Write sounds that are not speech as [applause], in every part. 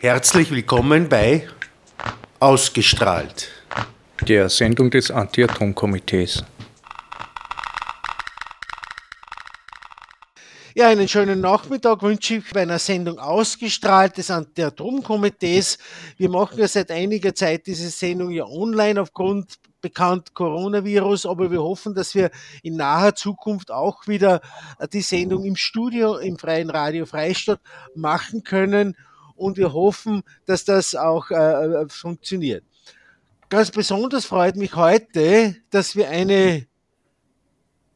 Herzlich willkommen bei Ausgestrahlt, der Sendung des Anti-Atom-Komitees. Ja, einen schönen Nachmittag wünsche ich bei einer Sendung ausgestrahlt des Anti-Atom-Komitees. Wir machen ja seit einiger Zeit diese Sendung ja online aufgrund bekannt Coronavirus, aber wir hoffen, dass wir in naher Zukunft auch wieder die Sendung im Studio im Freien Radio Freistadt machen können und wir hoffen, dass das auch äh, funktioniert. Ganz besonders freut mich heute, dass wir eine,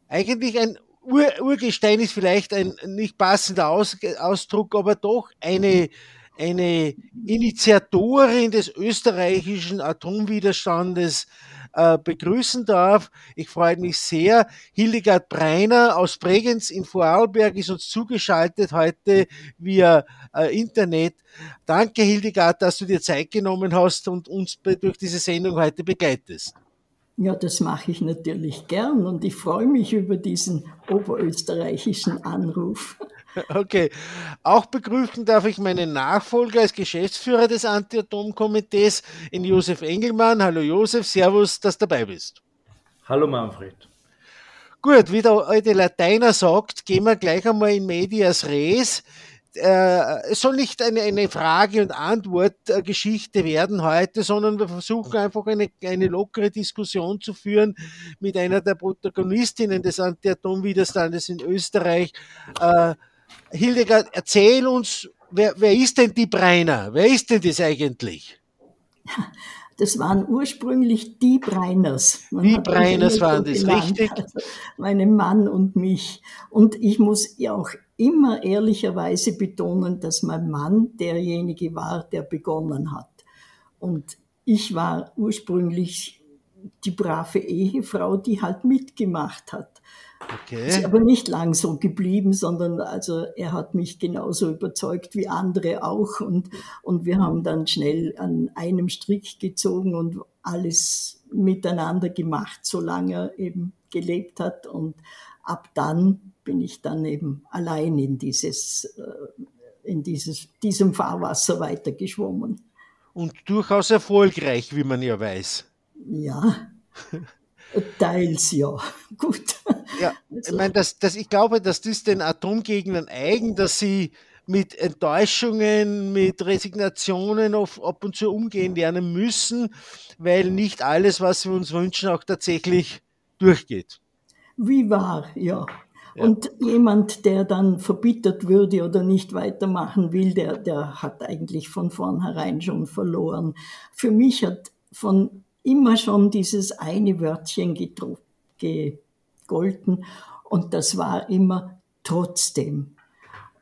eigentlich ein Ur Urgestein ist vielleicht ein nicht passender Aus Ausdruck, aber doch eine, eine Initiatorin des österreichischen Atomwiderstandes äh, begrüßen darf. Ich freue mich sehr. Hildegard Breiner aus Bregenz in Vorarlberg ist uns zugeschaltet heute via äh, Internet. Danke, Hildegard, dass du dir Zeit genommen hast und uns durch diese Sendung heute begleitest. Ja, das mache ich natürlich gern und ich freue mich über diesen oberösterreichischen Anruf. [laughs] Okay. Auch begrüßen darf ich meinen Nachfolger als Geschäftsführer des Anti-Atom-Komitees, in Josef Engelmann. Hallo Josef, Servus, dass du dabei bist. Hallo Manfred. Gut, wie der alte Lateiner sagt, gehen wir gleich einmal in medias res äh, es soll nicht eine, eine Frage- und Antwort-Geschichte werden heute, sondern wir versuchen einfach eine, eine lockere Diskussion zu führen mit einer der Protagonistinnen des Anti-Atom-Widerstandes in Österreich. Äh, Hildegard, erzähl uns, wer, wer ist denn die Breiner? Wer ist denn das eigentlich? Das waren ursprünglich die Breiners. Man die Breiners waren das, richtig? Also meinen Mann und mich. Und ich muss ja auch immer ehrlicherweise betonen, dass mein Mann derjenige war, der begonnen hat. Und ich war ursprünglich die brave Ehefrau, die halt mitgemacht hat. Okay. Ist aber nicht lang so geblieben, sondern also er hat mich genauso überzeugt wie andere auch und, und wir haben dann schnell an einem Strick gezogen und alles miteinander gemacht, solange er eben gelebt hat und ab dann bin ich dann eben allein in dieses, äh, in dieses, diesem Fahrwasser weitergeschwommen. Und durchaus erfolgreich, wie man ja weiß. Ja, [laughs] teils ja. [laughs] Gut. Ja, also. ich meine, das, das, ich glaube, dass das den Atomgegnern eigen, dass sie mit Enttäuschungen, mit Resignationen auf, ab und zu umgehen lernen müssen, weil nicht alles, was wir uns wünschen, auch tatsächlich durchgeht. Wie wahr, ja. ja. Und jemand, der dann verbittert würde oder nicht weitermachen will, der, der hat eigentlich von vornherein schon verloren. Für mich hat von immer schon dieses eine Wörtchen gegolten und das war immer trotzdem.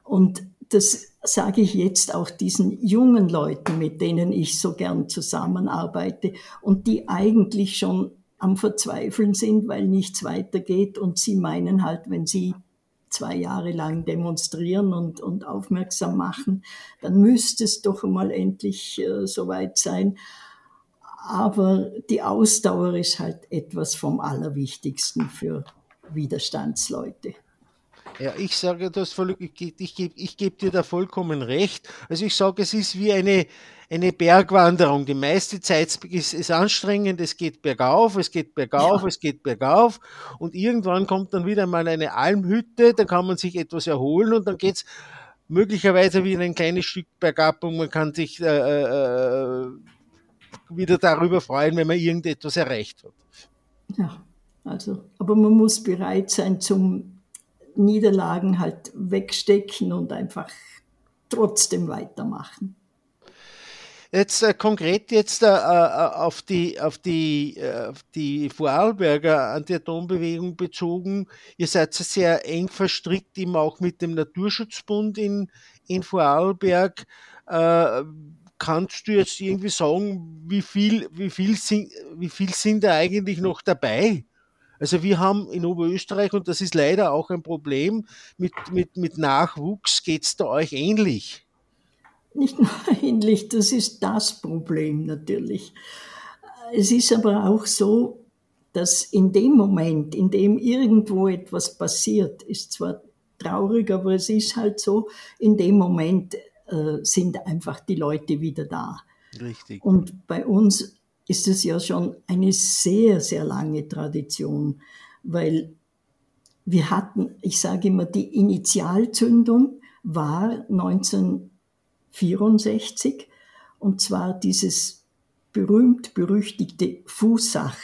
Und das sage ich jetzt auch diesen jungen Leuten, mit denen ich so gern zusammenarbeite und die eigentlich schon am Verzweifeln sind, weil nichts weitergeht und sie meinen halt, wenn sie zwei Jahre lang demonstrieren und, und aufmerksam machen, dann müsste es doch mal endlich äh, soweit sein. Aber die Ausdauer ist halt etwas vom Allerwichtigsten für Widerstandsleute. Ja, ich sage das voll, ich, ich, ich, ich gebe dir da vollkommen recht. Also ich sage, es ist wie eine, eine Bergwanderung. Die meiste Zeit ist, ist anstrengend, es geht bergauf, es geht bergauf, ja. es geht bergauf und irgendwann kommt dann wieder mal eine Almhütte, da kann man sich etwas erholen und dann geht es möglicherweise wieder ein kleines Stück bergab und man kann sich äh, äh, äh, wieder darüber freuen, wenn man irgendetwas erreicht hat. Ja, also, aber man muss bereit sein zum Niederlagen halt wegstecken und einfach trotzdem weitermachen. Jetzt äh, konkret jetzt äh, äh auf die auf die äh, auf die Vorarlberger Anti-Atom-Bewegung bezogen. Ihr seid sehr eng verstrickt, eben auch mit dem Naturschutzbund in in Vorarlberg. Kannst du jetzt irgendwie sagen, wie viel wie viel sind wie viel sind da eigentlich noch dabei? Also wir haben in Oberösterreich, und das ist leider auch ein Problem, mit, mit, mit Nachwuchs geht es da euch ähnlich. Nicht nur [laughs] ähnlich, das ist das Problem natürlich. Es ist aber auch so, dass in dem Moment, in dem irgendwo etwas passiert, ist zwar traurig, aber es ist halt so, in dem Moment äh, sind einfach die Leute wieder da. Richtig. Und bei uns ist es ja schon eine sehr, sehr lange Tradition, weil wir hatten, ich sage immer, die Initialzündung war 1964 und zwar dieses berühmt-berüchtigte Fußach.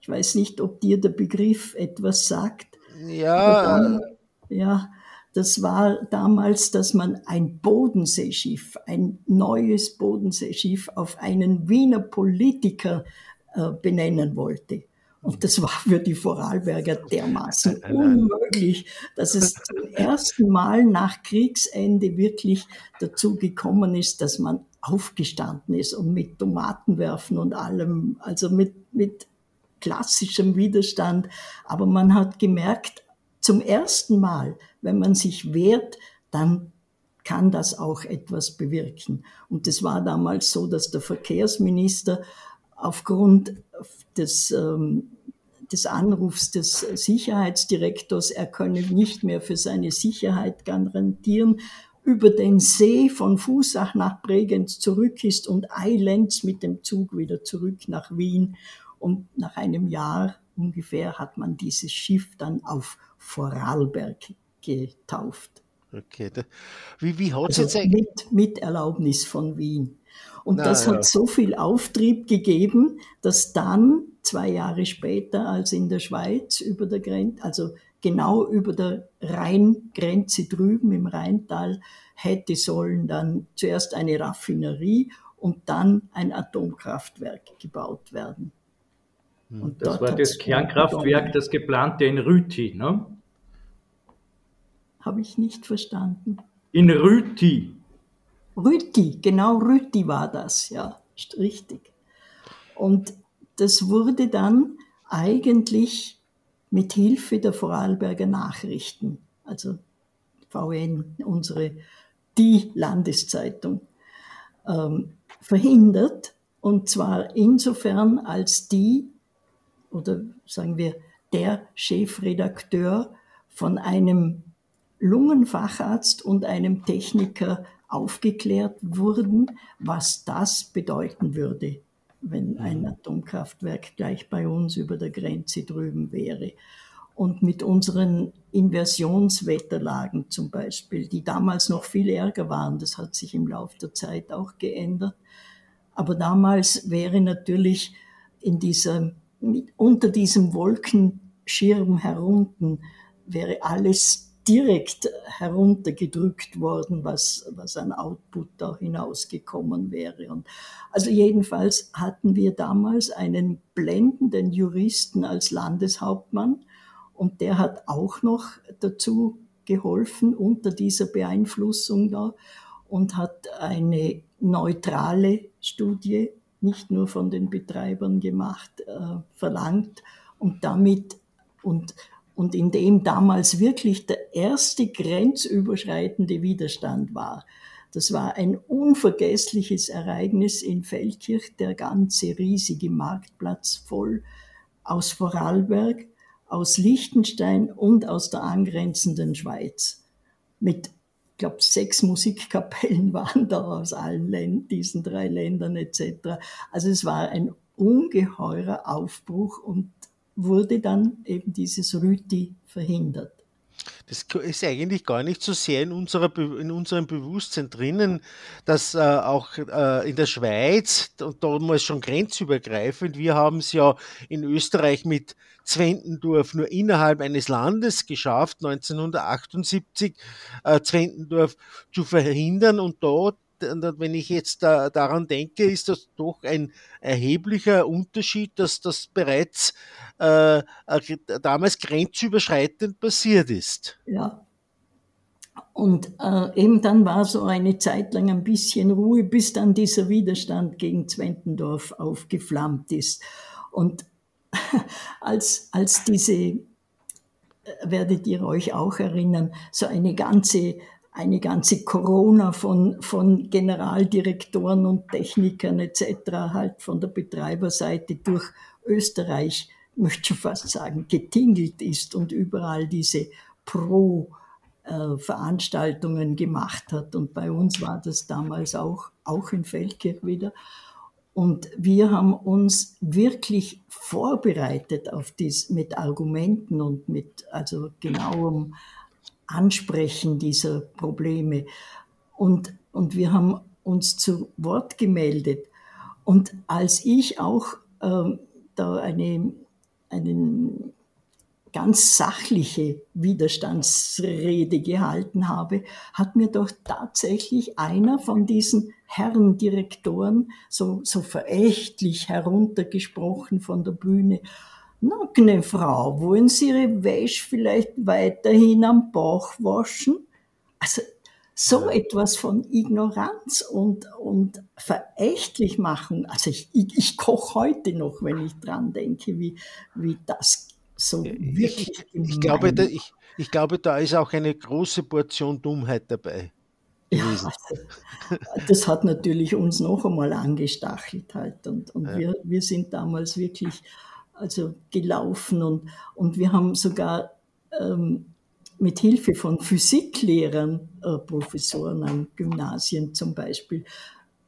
Ich weiß nicht, ob dir der Begriff etwas sagt. Ja. Dann, ja, das war damals, dass man ein Bodenseeschiff, ein neues Bodenseeschiff auf einen Wiener Politiker äh, benennen wollte. Und das war für die Vorarlberger dermaßen [laughs] unmöglich, dass es zum ersten Mal nach Kriegsende wirklich dazu gekommen ist, dass man aufgestanden ist und mit Tomatenwerfen und allem, also mit, mit klassischem Widerstand. Aber man hat gemerkt, zum ersten Mal, wenn man sich wehrt, dann kann das auch etwas bewirken. Und es war damals so, dass der Verkehrsminister aufgrund des, ähm, des Anrufs des Sicherheitsdirektors, er könne nicht mehr für seine Sicherheit garantieren, über den See von Fußach nach Bregenz zurück ist und eilends mit dem Zug wieder zurück nach Wien. Und nach einem Jahr ungefähr hat man dieses Schiff dann auf Vorarlberg getauft. Okay. Wie, wie hat also jetzt mit, mit Erlaubnis von Wien. Und Na, das ja. hat so viel Auftrieb gegeben, dass dann zwei Jahre später, als in der Schweiz über der Grenze, also genau über der Rheingrenze drüben im Rheintal, hätte sollen dann zuerst eine Raffinerie und dann ein Atomkraftwerk gebaut werden. Und das war das Kernkraftwerk, das geplante in Rüti, ne? Habe ich nicht verstanden. In Rüti. Rüti, genau Rüti war das, ja, richtig. Und das wurde dann eigentlich mit Hilfe der Vorarlberger Nachrichten, also VN, unsere, die Landeszeitung, ähm, verhindert. Und zwar insofern, als die, oder sagen wir, der Chefredakteur von einem Lungenfacharzt und einem Techniker aufgeklärt wurden, was das bedeuten würde, wenn ein Atomkraftwerk gleich bei uns über der Grenze drüben wäre. Und mit unseren Inversionswetterlagen zum Beispiel, die damals noch viel ärger waren, das hat sich im Laufe der Zeit auch geändert. Aber damals wäre natürlich in dieser, mit, unter diesem Wolkenschirm herunten, wäre alles direkt heruntergedrückt worden, was, was an Output da hinausgekommen wäre. Und also jedenfalls hatten wir damals einen blendenden Juristen als Landeshauptmann und der hat auch noch dazu geholfen unter dieser Beeinflussung da und hat eine neutrale Studie nicht nur von den Betreibern gemacht, äh, verlangt und damit und und in dem damals wirklich der erste grenzüberschreitende Widerstand war. Das war ein unvergessliches Ereignis in Feldkirch, der ganze riesige Marktplatz voll aus Vorarlberg, aus Liechtenstein und aus der angrenzenden Schweiz. Mit, ich glaube, sechs Musikkapellen [laughs] waren da aus allen Ländern, diesen drei Ländern etc. Also es war ein ungeheurer Aufbruch und wurde dann eben dieses Rüti verhindert. Das ist eigentlich gar nicht so sehr in, unserer, in unserem Bewusstsein drinnen, dass äh, auch äh, in der Schweiz, und damals schon grenzübergreifend, wir haben es ja in Österreich mit Zwentendorf nur innerhalb eines Landes geschafft, 1978 äh, Zwentendorf zu verhindern. Und dort wenn ich jetzt da, daran denke, ist das doch ein erheblicher Unterschied, dass das bereits äh, damals grenzüberschreitend passiert ist. Ja. Und äh, eben dann war so eine Zeit lang ein bisschen Ruhe, bis dann dieser Widerstand gegen Zwentendorf aufgeflammt ist. Und [laughs] als, als diese, werdet ihr euch auch erinnern, so eine ganze eine ganze Corona von, von Generaldirektoren und Technikern etc. halt von der Betreiberseite durch Österreich, möchte ich fast sagen, getingelt ist und überall diese pro Veranstaltungen gemacht hat. Und bei uns war das damals auch, auch in Feldkirch wieder. Und wir haben uns wirklich vorbereitet auf dies mit Argumenten und mit also genauem Ansprechen dieser Probleme. Und, und wir haben uns zu Wort gemeldet. Und als ich auch ähm, da eine, einen ganz sachliche Widerstandsrede gehalten habe, hat mir doch tatsächlich einer von diesen Herren Direktoren so, so verächtlich heruntergesprochen von der Bühne. Na, gne Frau, wollen Sie Ihre Wäsche vielleicht weiterhin am Bauch waschen? Also so etwas von Ignoranz und, und verächtlich machen. Also ich, ich, ich koche heute noch, wenn ich dran denke, wie, wie das so wirklich. Ich, ich glaube, da, ich, ich glaube, da ist auch eine große Portion Dummheit dabei. Ja, also, das hat natürlich uns noch einmal angestachelt halt und, und ja. wir, wir sind damals wirklich also gelaufen und, und wir haben sogar ähm, mit Hilfe von Physiklehrern, äh, Professoren an Gymnasien zum Beispiel,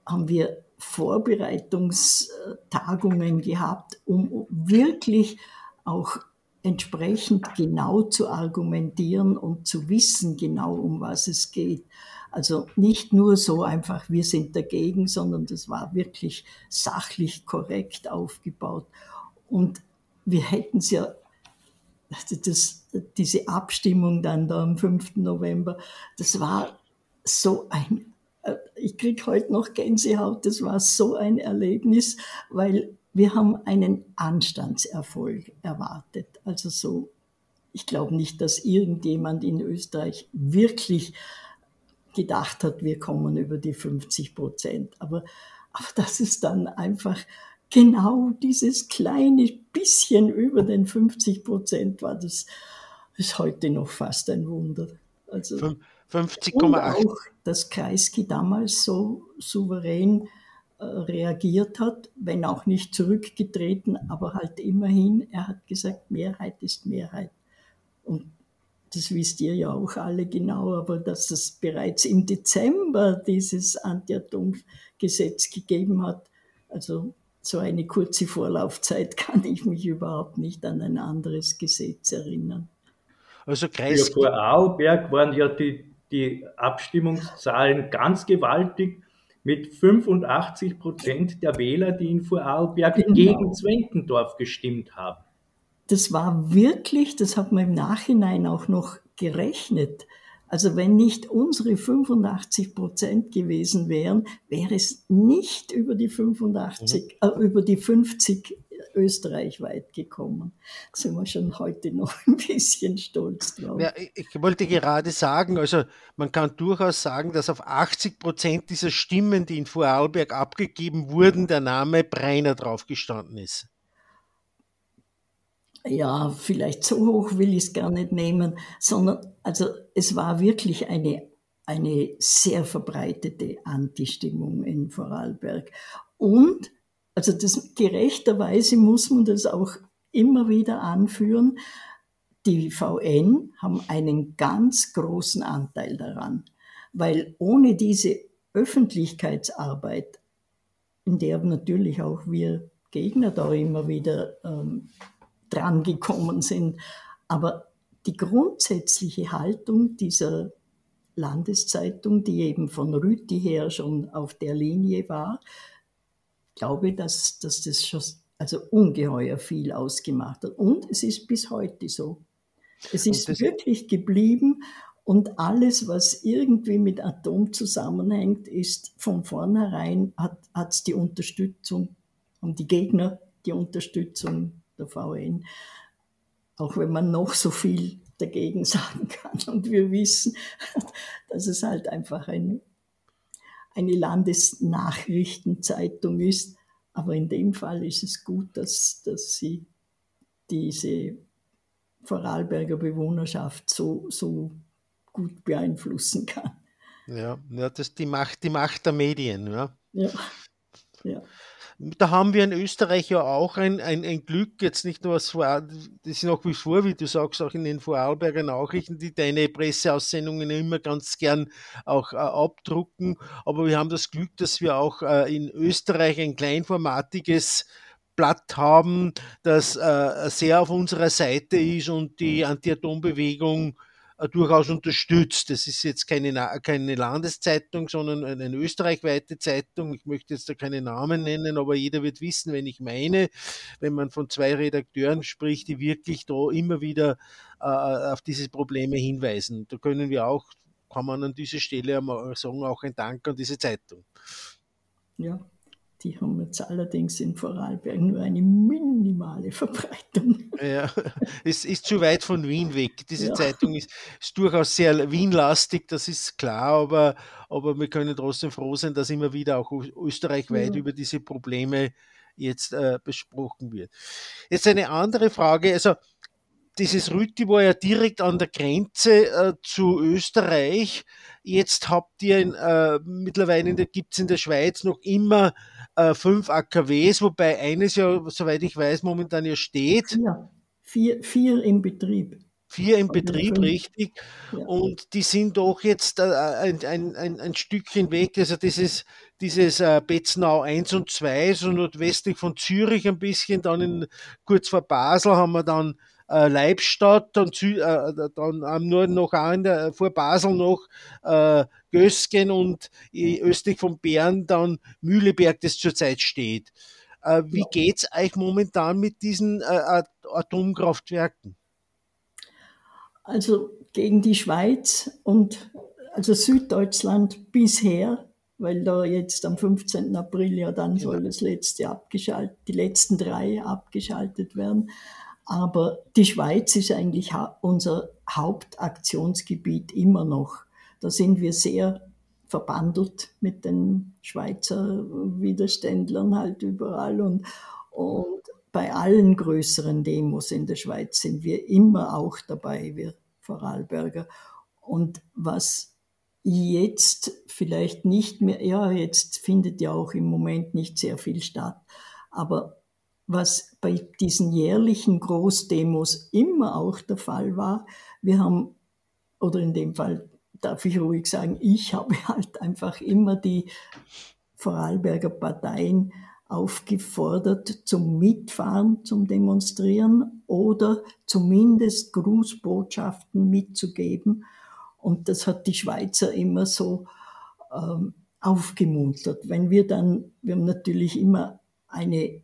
haben wir Vorbereitungstagungen gehabt, um wirklich auch entsprechend genau zu argumentieren und zu wissen genau, um was es geht. Also nicht nur so einfach, wir sind dagegen, sondern das war wirklich sachlich korrekt aufgebaut. Und wir hätten es ja, also das, diese Abstimmung dann da am 5. November, das war so ein, äh, ich kriege heute noch Gänsehaut, das war so ein Erlebnis, weil wir haben einen Anstandserfolg erwartet. Also so, ich glaube nicht, dass irgendjemand in Österreich wirklich gedacht hat, wir kommen über die 50 Prozent. Aber, aber dass es dann einfach genau dieses kleine bisschen über den 50 Prozent war, das ist heute noch fast ein Wunder. Also 50,8. Auch, dass Kreisky damals so souverän äh, reagiert hat, wenn auch nicht zurückgetreten, aber halt immerhin, er hat gesagt, Mehrheit ist Mehrheit. Und das wisst ihr ja auch alle genau, aber dass es bereits im Dezember dieses Anti-Atom-Gesetz gegeben hat, also so eine kurze Vorlaufzeit [laughs] kann ich mich überhaupt nicht an ein anderes Gesetz erinnern. Also Kreis Für Vorarlberg waren ja die, die Abstimmungszahlen ganz gewaltig mit 85 Prozent der Wähler, die in Vorarlberg genau. gegen Zwentendorf gestimmt haben. Das war wirklich, das hat man im Nachhinein auch noch gerechnet. Also wenn nicht unsere 85 Prozent gewesen wären, wäre es nicht über die 85, mhm. äh, über die 50 österreichweit gekommen. Da sind wir schon heute noch [laughs] ein bisschen stolz drauf. Ja, ich wollte gerade sagen, also man kann durchaus sagen, dass auf 80 Prozent dieser Stimmen, die in Vorarlberg abgegeben wurden, der Name Breiner draufgestanden ist. Ja, vielleicht so hoch will ich es gar nicht nehmen, sondern also es war wirklich eine eine sehr verbreitete Anti-Stimmung in Vorarlberg. Und also das, gerechterweise muss man das auch immer wieder anführen. Die VN haben einen ganz großen Anteil daran, weil ohne diese Öffentlichkeitsarbeit, in der natürlich auch wir Gegner da immer wieder ähm, drangekommen sind, aber die grundsätzliche Haltung dieser Landeszeitung, die eben von Rüti her schon auf der Linie war, glaube, dass, dass das schon also ungeheuer viel ausgemacht hat. Und es ist bis heute so. Es ist wirklich geblieben und alles, was irgendwie mit Atom zusammenhängt, ist von vornherein, hat es die Unterstützung und die Gegner die Unterstützung der VN. Auch wenn man noch so viel dagegen [laughs] sagen kann. Und wir wissen, dass es halt einfach ein eine Landesnachrichtenzeitung ist. Aber in dem Fall ist es gut, dass, dass sie diese Vorarlberger Bewohnerschaft so, so gut beeinflussen kann. Ja, ja das ist die Macht, die Macht der Medien. Ja. ja. ja. Da haben wir in Österreich ja auch ein, ein, ein Glück, jetzt nicht nur was vor, das ist nach wie vor, wie du sagst, auch in den Vorarlberger Nachrichten, die deine Presseaussendungen immer ganz gern auch äh, abdrucken. Aber wir haben das Glück, dass wir auch äh, in Österreich ein kleinformatiges Blatt haben, das äh, sehr auf unserer Seite ist und die Anti-Atom-Bewegung durchaus unterstützt. Das ist jetzt keine, keine Landeszeitung, sondern eine österreichweite Zeitung. Ich möchte jetzt da keine Namen nennen, aber jeder wird wissen, wenn ich meine, wenn man von zwei Redakteuren spricht, die wirklich da immer wieder äh, auf diese Probleme hinweisen. Da können wir auch, kann man an dieser Stelle sagen, auch ein Dank an diese Zeitung. Ja, die haben jetzt allerdings in Vorarlberg nur eine minimale Verbreitung. Ja, [laughs] es ist zu weit von Wien weg. Diese ja. Zeitung ist, ist, durchaus sehr Wienlastig, das ist klar, aber, aber wir können trotzdem froh sein, dass immer wieder auch österreichweit ja. über diese Probleme jetzt äh, besprochen wird. Jetzt eine andere Frage, also dieses Rütti war ja direkt an der Grenze äh, zu Österreich. Jetzt habt ihr in, äh, mittlerweile gibt es in der Schweiz noch immer äh, fünf AKWs, wobei eines ja, soweit ich weiß, momentan ja steht. Ja, vier, vier im Betrieb. Vier im Betrieb, richtig. Ja. Und die sind doch jetzt äh, ein, ein, ein, ein Stückchen weg. Also dieses, dieses äh, Betznau 1 und 2, so nordwestlich von Zürich ein bisschen, dann in, kurz vor Basel haben wir dann äh, Leibstadt, dann, äh, dann am Norden noch in der, vor Basel noch äh, Gösgen und östlich von Bern dann Mühleberg, das zurzeit steht. Äh, wie geht's euch momentan mit diesen äh, Atomkraftwerken? Also gegen die Schweiz und also Süddeutschland bisher, weil da jetzt am 15. April ja dann genau. soll das letzte abgeschaltet, die letzten drei abgeschaltet werden. Aber die Schweiz ist eigentlich unser Hauptaktionsgebiet immer noch. Da sind wir sehr verbandelt mit den Schweizer Widerständlern halt überall und, und bei allen größeren Demos in der Schweiz sind wir immer auch dabei, wir Vorarlberger. Und was jetzt vielleicht nicht mehr, ja, jetzt findet ja auch im Moment nicht sehr viel statt, aber was bei diesen jährlichen Großdemos immer auch der Fall war. Wir haben, oder in dem Fall darf ich ruhig sagen, ich habe [laughs] halt einfach immer die Vorarlberger Parteien aufgefordert zum Mitfahren, zum Demonstrieren oder zumindest Grußbotschaften mitzugeben. Und das hat die Schweizer immer so ähm, aufgemuntert. Wenn wir dann, wir haben natürlich immer eine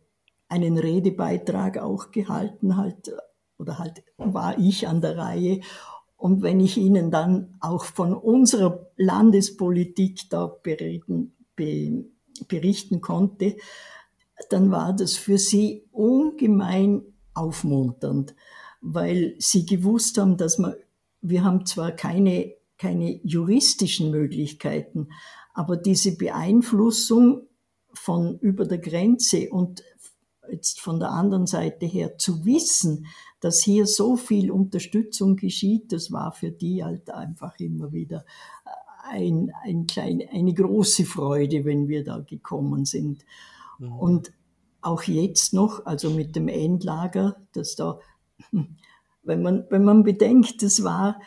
einen Redebeitrag auch gehalten, halt, oder halt war ich an der Reihe. Und wenn ich Ihnen dann auch von unserer Landespolitik da bereden, be, berichten konnte, dann war das für sie ungemein aufmunternd, weil sie gewusst haben, dass man, wir haben zwar keine, keine juristischen Möglichkeiten, aber diese Beeinflussung von über der Grenze und jetzt von der anderen Seite her zu wissen, dass hier so viel Unterstützung geschieht, das war für die halt einfach immer wieder ein, ein klein, eine große Freude, wenn wir da gekommen sind. Mhm. Und auch jetzt noch, also mit dem Endlager, dass da, wenn man, wenn man bedenkt, das war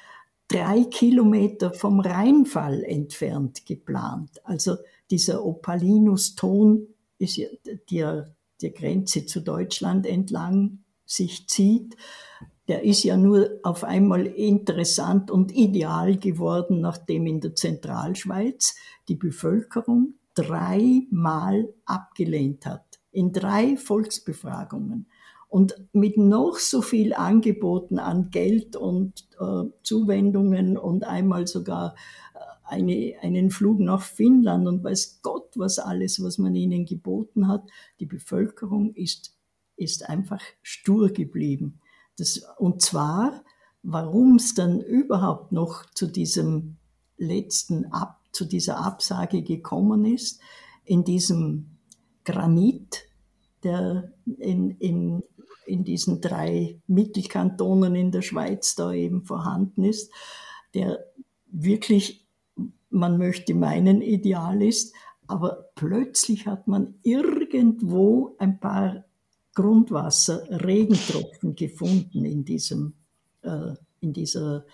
drei Kilometer vom Rheinfall entfernt geplant. Also dieser Opalinus-Ton ist ja, der der Grenze zu Deutschland entlang sich zieht, der ist ja nur auf einmal interessant und ideal geworden, nachdem in der Zentralschweiz die Bevölkerung dreimal abgelehnt hat, in drei Volksbefragungen. Und mit noch so viel Angeboten an Geld und äh, Zuwendungen und einmal sogar eine, einen Flug nach Finnland und weiß Gott was alles, was man ihnen geboten hat. Die Bevölkerung ist, ist einfach stur geblieben. Das, und zwar, warum es dann überhaupt noch zu diesem letzten Ab, zu dieser Absage gekommen ist, in diesem Granit, der in, in, in diesen drei Mittelkantonen in der Schweiz da eben vorhanden ist, der wirklich man möchte meinen, ideal ist, Aber plötzlich hat man irgendwo ein paar Grundwasser-Regentropfen gefunden in, diesem, äh, in dieser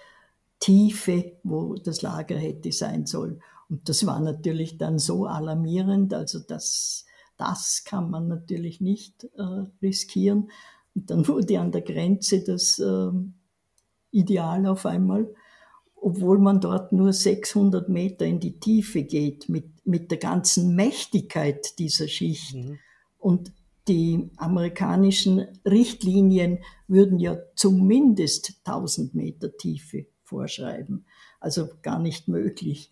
Tiefe, wo das Lager hätte sein sollen. Und das war natürlich dann so alarmierend, also das, das kann man natürlich nicht äh, riskieren. Und dann wurde an der Grenze das äh, Ideal auf einmal, obwohl man dort nur 600 Meter in die Tiefe geht, mit, mit der ganzen Mächtigkeit dieser Schicht. Mhm. Und die amerikanischen Richtlinien würden ja zumindest 1000 Meter Tiefe vorschreiben. Also gar nicht möglich.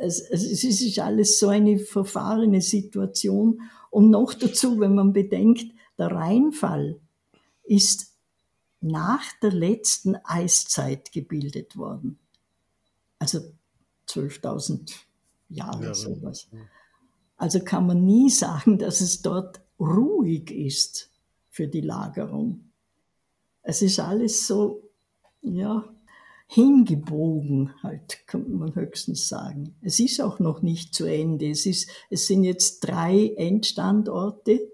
Es, es ist alles so eine verfahrene Situation. Und noch dazu, wenn man bedenkt, der Rheinfall ist nach der letzten Eiszeit gebildet worden. Also 12.000 Jahre ja, sowas. Also kann man nie [laughs] sagen, dass es dort ruhig ist für die Lagerung. Es ist alles so, ja, hingebogen, halt, kann man höchstens sagen. Es ist auch noch nicht zu Ende. Es, ist, es sind jetzt drei Endstandorte,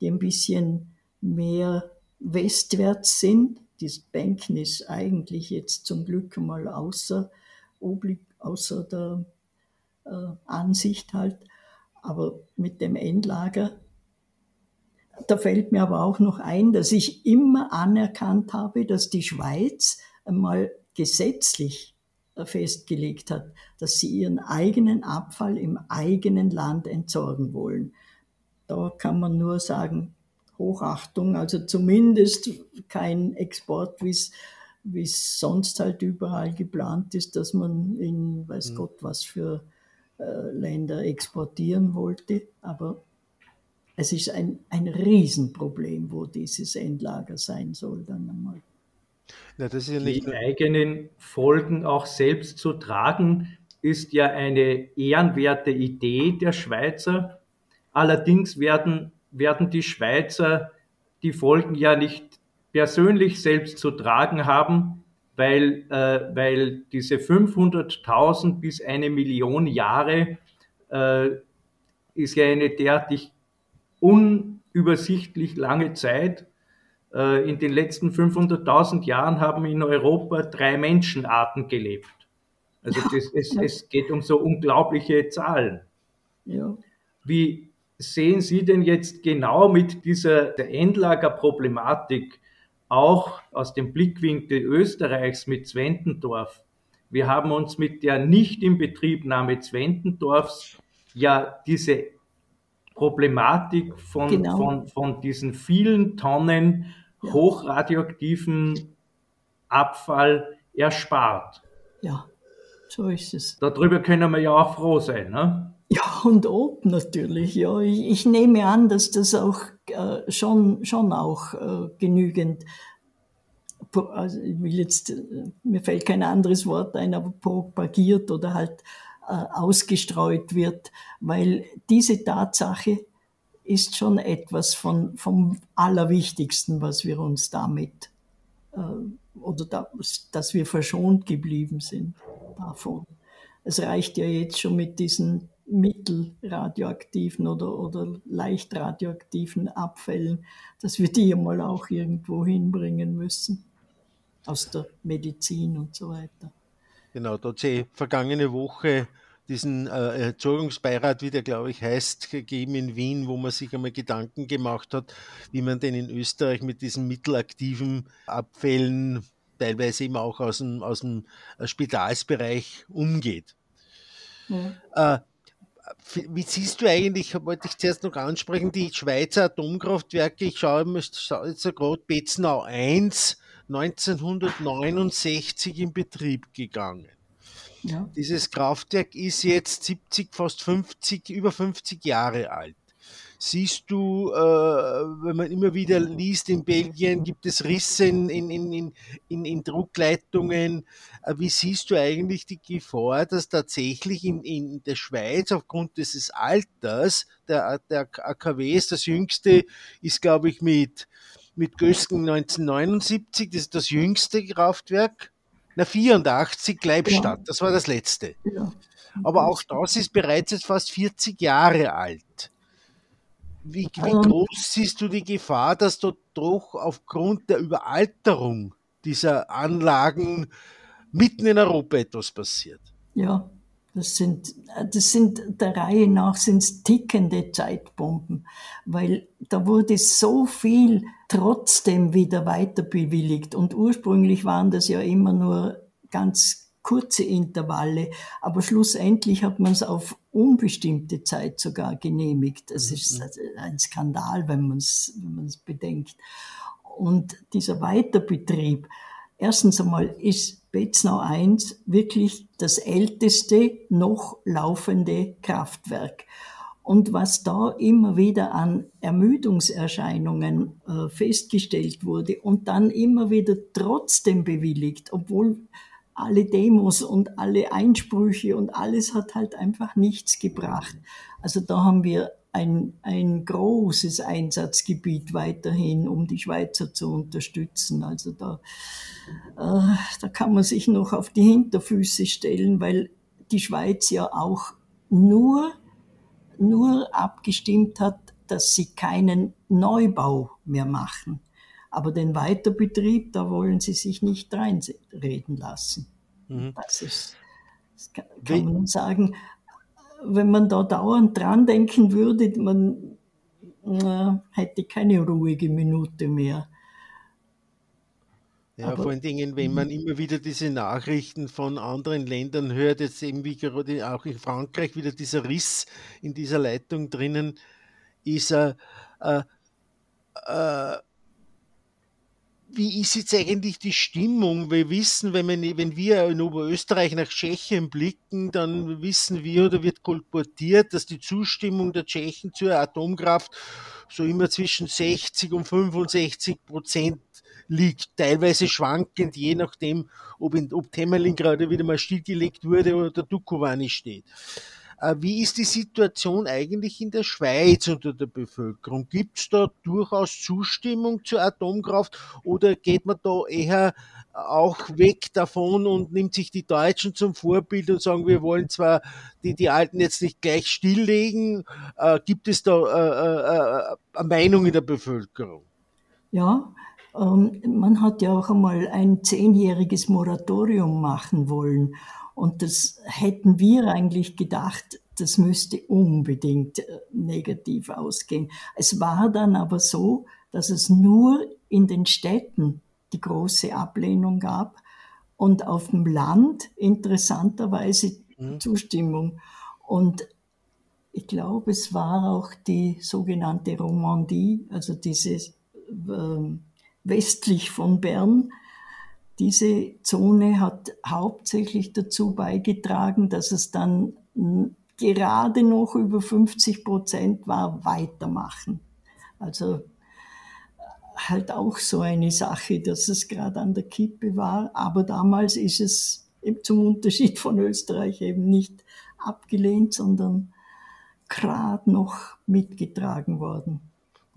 die ein bisschen mehr westwärts sind. Das Banken ist eigentlich jetzt zum Glück mal außer, außer der äh, Ansicht halt. Aber mit dem Endlager, da fällt mir aber auch noch ein, dass ich immer anerkannt habe, dass die Schweiz einmal gesetzlich äh, festgelegt hat, dass sie ihren eigenen Abfall im eigenen Land entsorgen wollen. Da kann man nur sagen, Hochachtung, also zumindest kein Export, wie es sonst halt überall geplant ist, dass man in weiß mhm. Gott was für äh, Länder exportieren wollte. Aber es ist ein, ein Riesenproblem, wo dieses Endlager sein soll dann einmal. Ja, das ist ja nicht die eigenen Folgen auch selbst zu tragen, ist ja eine ehrenwerte Idee der Schweizer. Allerdings werden werden die Schweizer die Folgen ja nicht persönlich selbst zu tragen haben, weil, äh, weil diese 500.000 bis eine Million Jahre äh, ist ja eine derartig unübersichtlich lange Zeit. Äh, in den letzten 500.000 Jahren haben in Europa drei Menschenarten gelebt. Also das, es, es geht um so unglaubliche Zahlen. Ja. Wie, sehen Sie denn jetzt genau mit dieser Endlagerproblematik auch aus dem Blickwinkel Österreichs mit Zwentendorf? Wir haben uns mit der Nicht-Inbetriebnahme Zwentendorfs ja diese Problematik von, genau. von, von diesen vielen Tonnen ja. hochradioaktiven Abfall erspart. Ja, so ist es. Darüber können wir ja auch froh sein. Ne? Ja, und ob natürlich, ja. Ich, ich nehme an, dass das auch äh, schon, schon auch äh, genügend, also ich will jetzt, äh, mir fällt kein anderes Wort ein, aber propagiert oder halt äh, ausgestreut wird, weil diese Tatsache ist schon etwas von, vom Allerwichtigsten, was wir uns damit, äh, oder da, dass wir verschont geblieben sind davon. Es reicht ja jetzt schon mit diesen mittelradioaktiven oder, oder leicht radioaktiven Abfällen, dass wir die mal auch irgendwo hinbringen müssen. Aus der Medizin und so weiter. Genau, da hat sie vergangene Woche diesen äh, Erzeugungsbeirat, wie der glaube ich heißt, gegeben in Wien, wo man sich einmal Gedanken gemacht hat, wie man denn in Österreich mit diesen mittelaktiven Abfällen, teilweise eben auch aus dem, aus dem Spitalsbereich, umgeht. Ja. Äh, wie siehst du eigentlich, wollte ich zuerst noch ansprechen, die Schweizer Atomkraftwerke, ich schaue mir jetzt gerade Betzenau 1, 1969 in Betrieb gegangen. Ja. Dieses Kraftwerk ist jetzt 70, fast 50, über 50 Jahre alt siehst du, äh, wenn man immer wieder liest, in Belgien gibt es Risse in, in, in, in, Druckleitungen. Äh, wie siehst du eigentlich die Gefahr, dass tatsächlich in, der Schweiz aufgrund dieses Alters der, der AKWs, das jüngste ist, glaube ich, mit, mit Gösgen 1979, das ist das jüngste Kraftwerk, na 84 Gleibstadt, das war das letzte. Aber auch das ist bereits jetzt fast 40 Jahre alt. Wie, wie groß siehst du die Gefahr, dass dort doch aufgrund der Überalterung dieser Anlagen mitten in Europa etwas passiert? Ja, das sind, das sind der Reihe nach sind tickende Zeitbomben, weil da wurde so viel trotzdem wieder weiter bewilligt und ursprünglich waren das ja immer nur ganz kurze Intervalle, aber schlussendlich hat man es auf unbestimmte Zeit sogar genehmigt. Das ist mhm. ein Skandal, wenn man es wenn bedenkt. Und dieser Weiterbetrieb, erstens einmal ist Betznau 1 wirklich das älteste noch laufende Kraftwerk. Und was da immer wieder an Ermüdungserscheinungen äh, festgestellt wurde und dann immer wieder trotzdem bewilligt, obwohl alle Demos und alle Einsprüche und alles hat halt einfach nichts gebracht. Also da haben wir ein, ein großes Einsatzgebiet weiterhin, um die Schweizer zu unterstützen. Also da, äh, da kann man sich noch auf die Hinterfüße stellen, weil die Schweiz ja auch nur, nur abgestimmt hat, dass sie keinen Neubau mehr machen. Aber den Weiterbetrieb, da wollen sie sich nicht reinreden lassen. Mhm. Das ist, das kann, kann man sagen, wenn man da dauernd dran denken würde, man äh, hätte keine ruhige Minute mehr. Ja, Aber, vor allen Dingen, wenn man immer wieder diese Nachrichten von anderen Ländern hört, jetzt eben wie gerade auch in Frankreich wieder dieser Riss in dieser Leitung drinnen ist, äh, äh, äh wie ist jetzt eigentlich die Stimmung? Wir wissen, wenn, man, wenn wir in Oberösterreich nach Tschechien blicken, dann wissen wir oder wird kolportiert, dass die Zustimmung der Tschechen zur Atomkraft so immer zwischen 60 und 65 Prozent liegt, teilweise schwankend, je nachdem, ob, in, ob Temelin gerade wieder mal stillgelegt wurde oder der Dukovany steht. Äh, wie ist die Situation eigentlich in der Schweiz unter der Bevölkerung? Gibt es da durchaus Zustimmung zur Atomkraft oder geht man da eher auch weg davon und nimmt sich die Deutschen zum Vorbild und sagen, wir wollen zwar die, die Alten jetzt nicht gleich stilllegen, äh, gibt es da äh, eine Meinung in der Bevölkerung? Ja, ähm, man hat ja auch einmal ein zehnjähriges Moratorium machen wollen. Und das hätten wir eigentlich gedacht, das müsste unbedingt äh, negativ ausgehen. Es war dann aber so, dass es nur in den Städten die große Ablehnung gab und auf dem Land interessanterweise mhm. Zustimmung. Und ich glaube, es war auch die sogenannte Romandie, also diese äh, westlich von Bern, diese Zone hat hauptsächlich dazu beigetragen, dass es dann gerade noch über 50 Prozent war, weitermachen. Also halt auch so eine Sache, dass es gerade an der Kippe war. Aber damals ist es zum Unterschied von Österreich eben nicht abgelehnt, sondern gerade noch mitgetragen worden.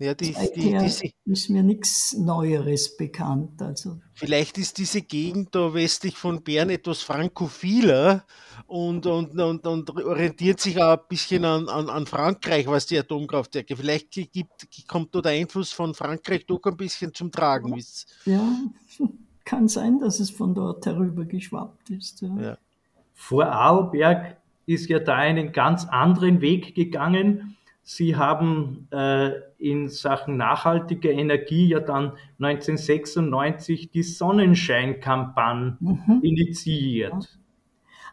Ja, die, die, diese, ist mir nichts Neueres bekannt. Also. Vielleicht ist diese Gegend da westlich von Bern etwas frankophiler und, und, und, und orientiert sich auch ein bisschen an, an, an Frankreich, was die Atomkraftwerke. Vielleicht gibt, kommt da der Einfluss von Frankreich doch ein bisschen zum Tragen. Ja, [laughs] kann sein, dass es von dort herüber geschwappt ist. Ja. Ja. Vorarlberg ist ja da einen ganz anderen Weg gegangen Sie haben äh, in Sachen nachhaltiger Energie ja dann 1996 die Sonnenscheinkampagne mhm. initiiert.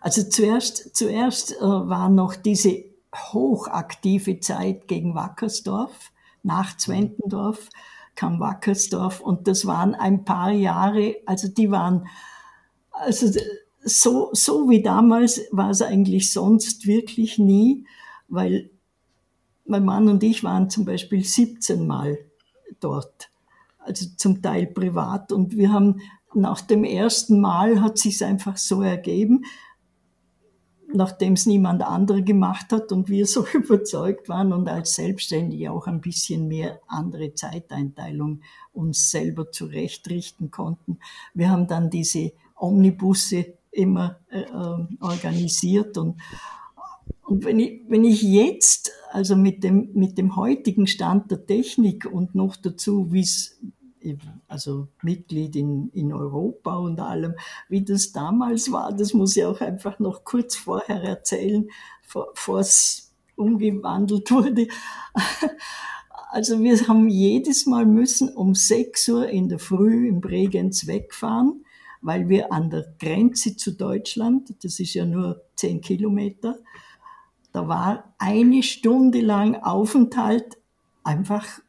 Also zuerst, zuerst äh, war noch diese hochaktive Zeit gegen Wackersdorf. Nach Zwentendorf kam Wackersdorf und das waren ein paar Jahre, also die waren, also so, so wie damals war es eigentlich sonst wirklich nie, weil mein Mann und ich waren zum Beispiel 17 Mal dort, also zum Teil privat. Und wir haben nach dem ersten Mal hat sich einfach so ergeben, nachdem es niemand andere gemacht hat und wir [laughs] so überzeugt waren und als Selbstständige auch ein bisschen mehr andere Zeiteinteilung uns selber zurechtrichten konnten. Wir haben dann diese Omnibusse immer äh, organisiert und und wenn ich, wenn ich jetzt, also mit dem, mit dem heutigen Stand der Technik und noch dazu, wie es, also Mitglied in, in Europa und allem, wie das damals war, das muss ich auch einfach noch kurz vorher erzählen, bevor es umgewandelt wurde. [laughs] Also wir haben jedes Mal müssen um 6 Uhr in der Früh im Bregenz wegfahren, weil wir an der Grenze zu Deutschland, das ist ja nur 10 Kilometer, da war eine Stunde lang Aufenthalt einfach,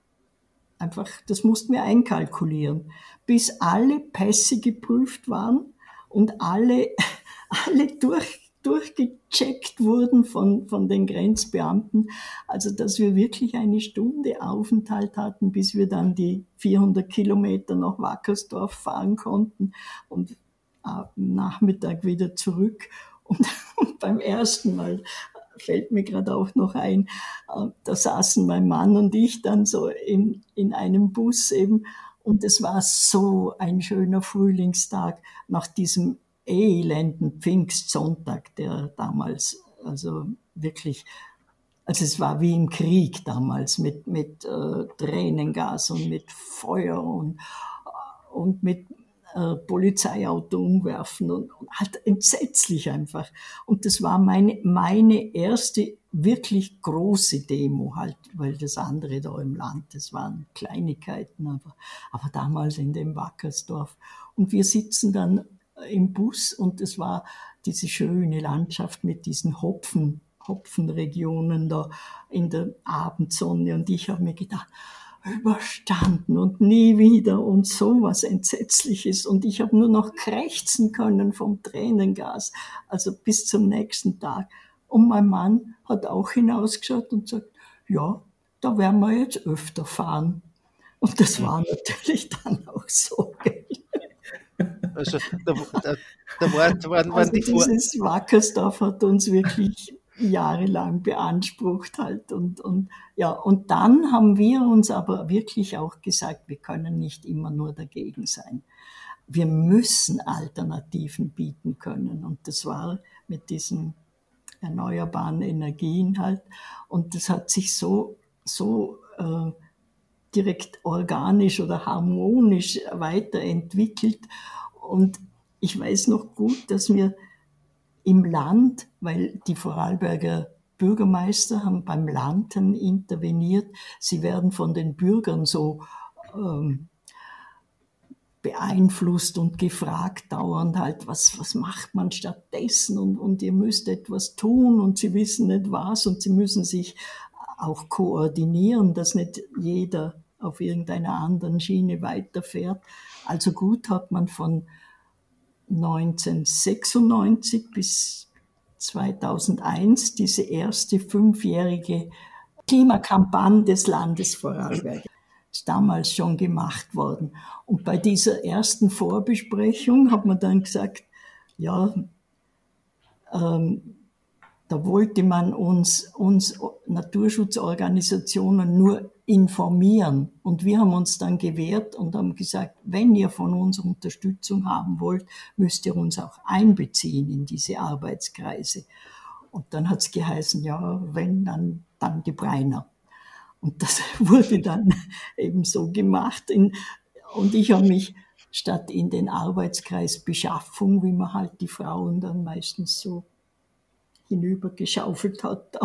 einfach, das mussten wir einkalkulieren, bis alle Pässe geprüft waren und alle, [laughs] alle durch, durchgecheckt wurden von, von den Grenzbeamten. Also, dass wir wirklich eine Stunde Aufenthalt hatten, bis wir dann die 400 Kilometer nach Wackersdorf fahren konnten und am Nachmittag wieder zurück. Und, [laughs] und beim ersten Mal fällt mir gerade auch noch ein, äh, da saßen mein Mann und ich dann so in, in einem Bus eben und es war so ein schöner Frühlingstag nach diesem elenden Pfingstsonntag, der damals, also wirklich, also es war wie im Krieg damals mit, mit äh, Tränengas und mit Feuer und, und mit äh, Polizeiauto umwerfen und, und halt entsetzlich einfach. Und das war meine, meine erste wirklich große Demo halt, weil das andere da im Land, das waren Kleinigkeiten, aber, aber damals in dem Wackersdorf. Und wir sitzen dann im Bus und es war diese schöne Landschaft mit diesen Hopfen, Hopfenregionen da in der Abendsonne und ich habe mir gedacht, überstanden und nie wieder und so was Entsetzliches. Und ich habe nur noch krächzen können vom Tränengas, also bis zum nächsten Tag. Und mein Mann hat auch hinausgeschaut und sagt, ja, da werden wir jetzt öfter fahren. Und das war natürlich dann auch so. Also da, da, da waren, waren, also die dieses Wackersdorf hat uns wirklich jahrelang beansprucht halt. Und, und ja, und dann haben wir uns aber wirklich auch gesagt, wir können nicht immer nur dagegen sein. Wir müssen Alternativen bieten können. Und das war mit diesen erneuerbaren Energien halt. Und das hat sich so, so äh, direkt organisch oder harmonisch weiterentwickelt. Und ich weiß noch gut, dass wir im Land, weil die Vorarlberger Bürgermeister haben beim Landen interveniert. Sie werden von den Bürgern so ähm, beeinflusst und gefragt dauernd halt, was, was macht man stattdessen und, und ihr müsst etwas tun und sie wissen nicht was und sie müssen sich auch koordinieren, dass nicht jeder auf irgendeiner anderen Schiene weiterfährt. Also gut hat man von 1996 bis 2001 diese erste fünfjährige Klimakampagne des Landes Vorarlberg. Ist damals schon gemacht worden. Und bei dieser ersten Vorbesprechung hat man dann gesagt, ja, ähm, da wollte man uns, uns Naturschutzorganisationen nur informieren. Und wir haben uns dann gewehrt und haben gesagt, wenn ihr von uns Unterstützung haben wollt, müsst ihr uns auch einbeziehen in diese Arbeitskreise. Und dann hat es geheißen, ja, wenn, dann, dann die Breiner. Und das [laughs] wurde dann eben so gemacht. und ich habe mich statt in den Arbeitskreis Beschaffung, wie man halt die Frauen dann meistens so hinübergeschaufelt hat,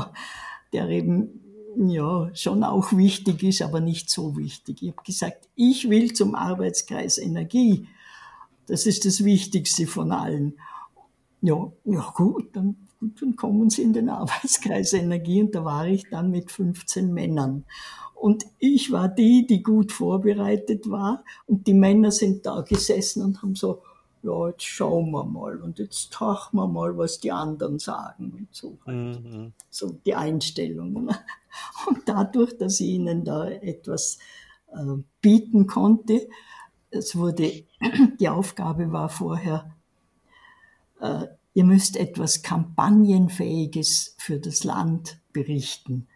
der eben ja schon auch wichtig ist, aber nicht so wichtig. Ich habe gesagt, ich will zum Arbeitskreis Energie. Das ist das Wichtigste von allen. Ja, ja gut, dann, dann kommen Sie in den [laughs] Arbeitskreis Energie und da war ich dann mit 15 Männern. Und ich war die, die gut vorbereitet war und die Männer sind da gesessen und haben so ja, jetzt schauen wir mal und jetzt tachen wir mal, was die anderen sagen und so. Halt. Mhm. So die Einstellung. [laughs] Und dadurch, dass ich ihnen da etwas äh, bieten konnte, es wurde, [clears throat] die Aufgabe war vorher, äh, ihr müsst etwas Kampagnenfähiges für das Land berichten.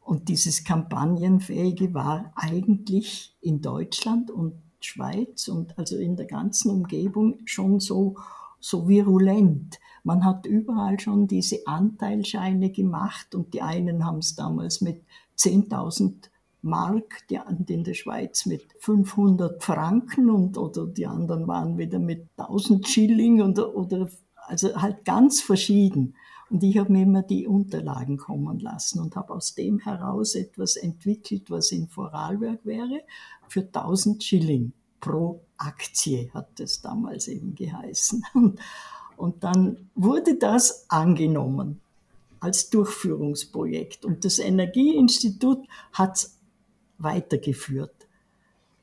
Und dieses Kampagnenfähige war eigentlich in Deutschland und Schweiz und also in der ganzen Umgebung schon so, so virulent. Man hat überall schon diese Anteilscheine gemacht und die einen haben es damals mit 10.000 Mark, die anderen in der Schweiz mit 500 Franken und oder die anderen waren wieder mit 1000 Schilling oder, oder also halt ganz verschieden. Und ich habe mir immer die Unterlagen kommen lassen und habe aus dem heraus etwas entwickelt, was in Vorarlberg wäre, für 1000 Schilling pro Aktie, hat es damals eben geheißen. [laughs] Und, und dann wurde das angenommen als Durchführungsprojekt. Und das Energieinstitut hat es weitergeführt.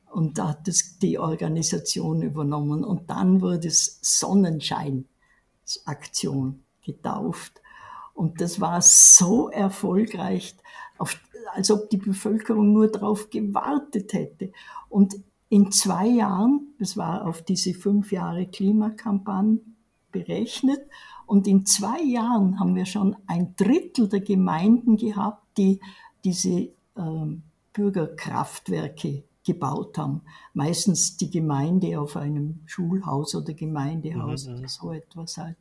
Und da hat es die Organisation übernommen. Und dann wurde es Sonnenschein-Aktion getauft. Und das war so erfolgreich, als ob die Bevölkerung nur darauf gewartet hätte. Und in zwei Jahren, das war auf diese fünf Jahre Klimakampagne berechnet, und in zwei Jahren haben wir schon ein Drittel der Gemeinden gehabt, die diese ähm, Bürgerkraftwerke gebaut haben. Meistens die Gemeinde auf einem Schulhaus oder Gemeindehaus mhm. oder so etwas halt.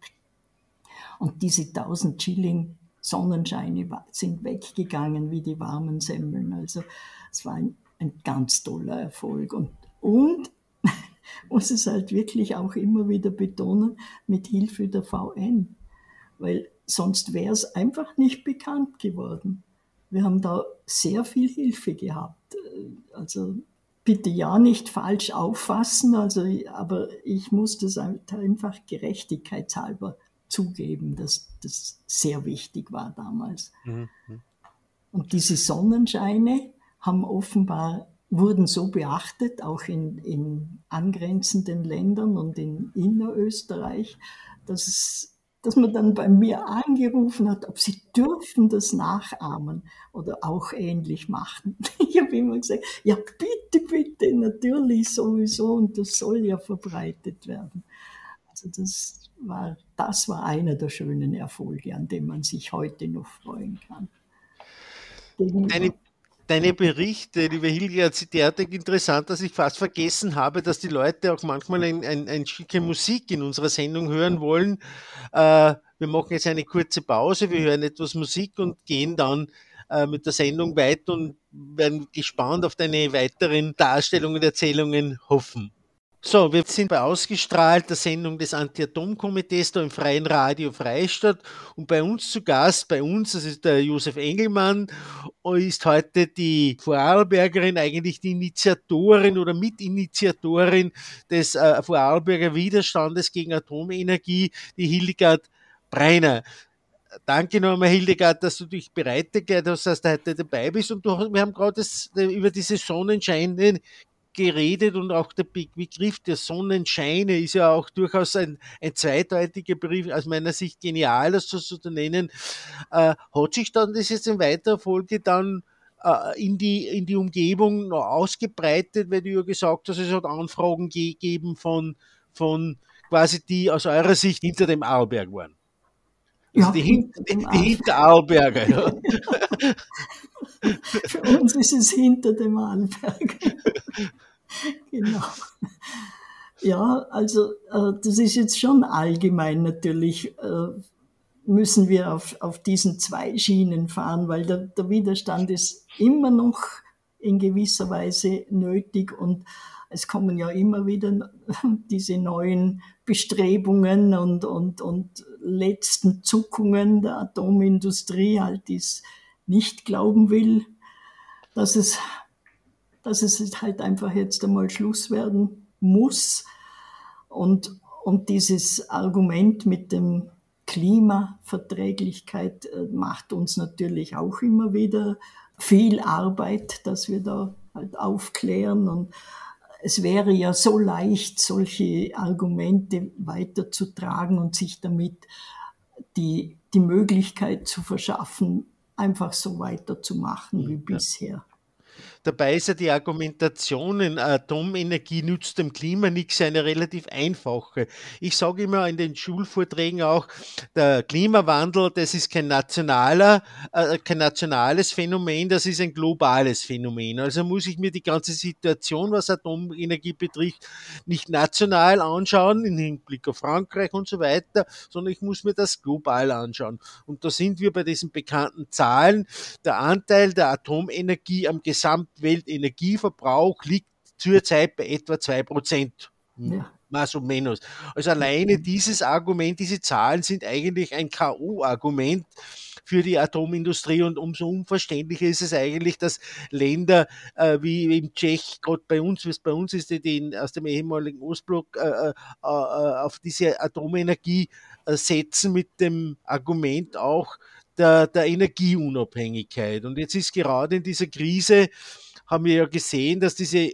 Und diese 1000 Schilling Sonnenscheine sind weggegangen wie die warmen Semmeln. Also es war ein, ein ganz toller Erfolg. Und, und [laughs] muss es halt wirklich auch immer wieder betonen, mit Hilfe der VN. Weil sonst wäre es einfach nicht bekannt geworden. Wir haben da sehr viel Hilfe gehabt. Also bitte ja nicht falsch auffassen, also, aber ich muss das einfach gerechtigkeitshalber zugeben, dass das sehr wichtig war damals. Mhm. Und diese Sonnenscheine haben offenbar, wurden so beachtet, auch in, in angrenzenden Ländern und in Innerösterreich, dass es dass man dann bei mir angerufen hat, ob sie dürfen das nachahmen oder auch ähnlich machen. [laughs] Ich habe immer gesagt, ja bitte, bitte, natürlich sowieso und das soll ja verbreitet werden. Also das war, das war einer der schönen Erfolge, an dem man sich heute noch freuen kann. Deine, deine Berichte, liebe Hilja, sind derartig interessant, dass ich fast vergessen habe, dass die Leute auch manchmal ein, ein, ein Stückchen Musik in unserer Sendung hören wollen. Äh, wir machen jetzt eine kurze Pause, wir hören etwas Musik und gehen dann äh, mit der Sendung weiter und werden gespannt auf deine weiteren Darstellungen und Erzählungen hoffen. So, wir sind bei ausgestrahlter Sendung des Anti-Atom-Komitees da im Freien Radio Freistadt und bei uns zu Gast, bei uns, das ist der Josef Engelmann, ist heute die Vorarlbergerin, eigentlich die Initiatorin oder Mitinitiatorin des äh, Vorarlberger Widerstandes gegen Atomenergie, die Hildegard Breiner. Danke nochmal, Hildegard, dass du dich bereit erklärt hast, dass du heute dabei bist. Und du, wir haben gerade über diese Sonnenscheine geredet und auch der Begriff der Sonnenscheine ist ja auch durchaus ein, ein zweideutiger Begriff, aus meiner Sicht genial, das so zu nennen. Äh, hat sich dann das jetzt in weiterer Folge dann äh, in, die, in die Umgebung noch ausgebreitet, weil du ja gesagt hast, es hat Anfragen gegeben von, von quasi die aus eurer Sicht hinter dem Arlberg waren. Also ja, die, hinter, die, die Hinterarlberger. Ja. [laughs] Für uns ist es hinter dem Arlberg. Genau. Ja, also äh, das ist jetzt schon allgemein natürlich, äh, müssen wir auf, auf diesen zwei Schienen fahren, weil der, der Widerstand ist immer noch in gewisser Weise nötig und es kommen ja immer wieder [laughs] diese neuen Bestrebungen und, und, und letzten Zuckungen der Atomindustrie, halt, die es nicht glauben will, dass es dass es halt einfach jetzt einmal Schluss werden muss. Und, und dieses Argument mit dem Klimaverträglichkeit äh, macht uns natürlich auch immer wieder viel Arbeit, dass wir da halt aufklären. Und es wäre ja so leicht, solche Argumente weiterzutragen und sich damit die, die Möglichkeit zu verschaffen, einfach so weiterzumachen wie ja. bisher. Dabei ist ja die Argumentation, Atomenergie nützt dem Klima nichts, eine relativ einfache. Ich sage immer in den Schulvorträgen auch, der Klimawandel, das ist kein nationaler, äh, kein nationales Phänomen, das ist ein globales Phänomen. Also muss ich mir die ganze Situation, was Atomenergie betrifft, nicht national anschauen, im Hinblick auf Frankreich und so weiter, sondern ich muss mir das global anschauen. Und da sind wir bei diesen bekannten Zahlen. Der Anteil der Atomenergie am Gesamtweltenergieverbrauch liegt zurzeit bei etwa zwei Prozent. Ja. Más o menos. Also alleine dieses Argument, diese Zahlen sind eigentlich ein K.O.-Argument für die Atomindustrie und umso unverständlicher ist es eigentlich, dass Länder äh, wie im Tschech, gerade bei uns, wie es bei uns ist, die, die aus dem ehemaligen Ostblock äh, äh, äh auf diese Atomenergie äh, setzen mit dem Argument auch der, der Energieunabhängigkeit. Und jetzt ist gerade in dieser Krise, haben wir ja gesehen, dass diese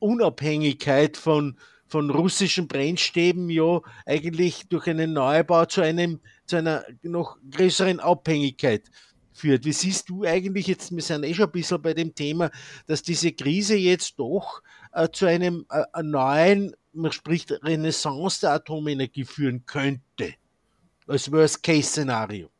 Unabhängigkeit von von russischen Brennstäben ja eigentlich durch einen Neubau zu einem zu einer noch größeren Abhängigkeit führt. Wie siehst du eigentlich jetzt, wir sind eh schon ein bisschen bei dem Thema, dass diese Krise jetzt doch äh, zu einem äh, neuen, man spricht Renaissance der Atomenergie führen könnte, als Worst-Case-Szenario?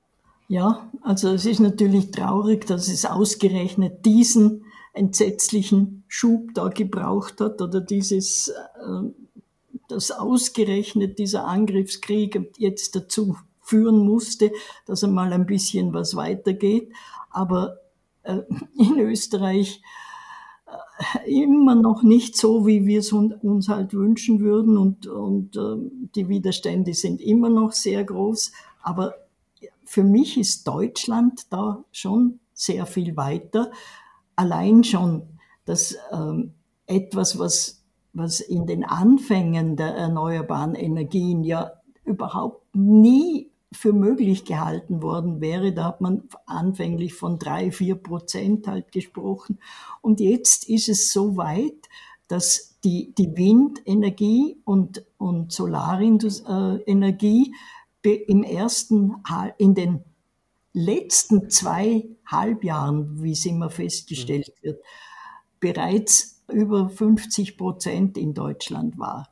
Ja, also es ist natürlich traurig, dass es ausgerechnet diesen entsetzlichen Schub da gebraucht hat oder dieses, äh, dass ausgerechnet dieser Angriffskrieg jetzt dazu führen musste, dass einmal ein bisschen was weitergeht. Aber äh, in Österreich äh, immer noch nicht so, wie wir es uns halt wünschen würden und, und die Widerstände sind immer noch sehr groß. Aber für mich ist Deutschland da schon sehr viel weiter allein schon, dass ähm, etwas, was, was in den Anfängen der erneuerbaren Energien ja überhaupt nie für möglich gehalten worden wäre. Da hat man anfänglich von drei, vier Prozent halt gesprochen. Und jetzt ist es so weit, dass die, die Windenergie und, und Solarenergie im ersten, in den letzten zwei Halbjahren, wie es immer festgestellt mhm. wird, bereits über 50 Prozent in Deutschland war.